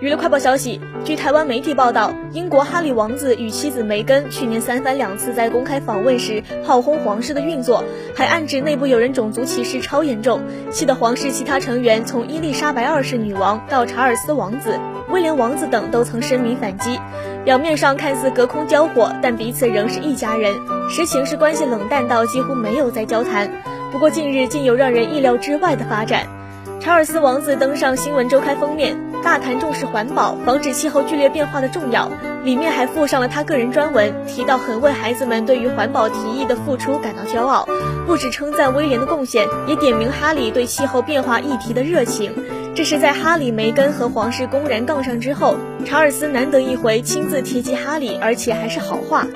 娱乐快报消息，据台湾媒体报道，英国哈里王子与妻子梅根去年三番两次在公开访问时炮轰皇室的运作，还暗指内部有人种族歧视超严重，气得皇室其他成员从伊丽莎白二世女王到查尔斯王子、威廉王子等都曾声明反击。表面上看似隔空交火，但彼此仍是一家人，实情是关系冷淡到几乎没有在交谈。不过近日竟有让人意料之外的发展。查尔斯王子登上新闻周刊封面，大谈重视环保、防止气候剧烈变化的重要。里面还附上了他个人专文，提到很为孩子们对于环保提议的付出感到骄傲。不止称赞威廉的贡献，也点名哈里对气候变化议题的热情。这是在哈里、梅根和皇室公然杠上之后，查尔斯难得一回亲自提及哈里，而且还是好话。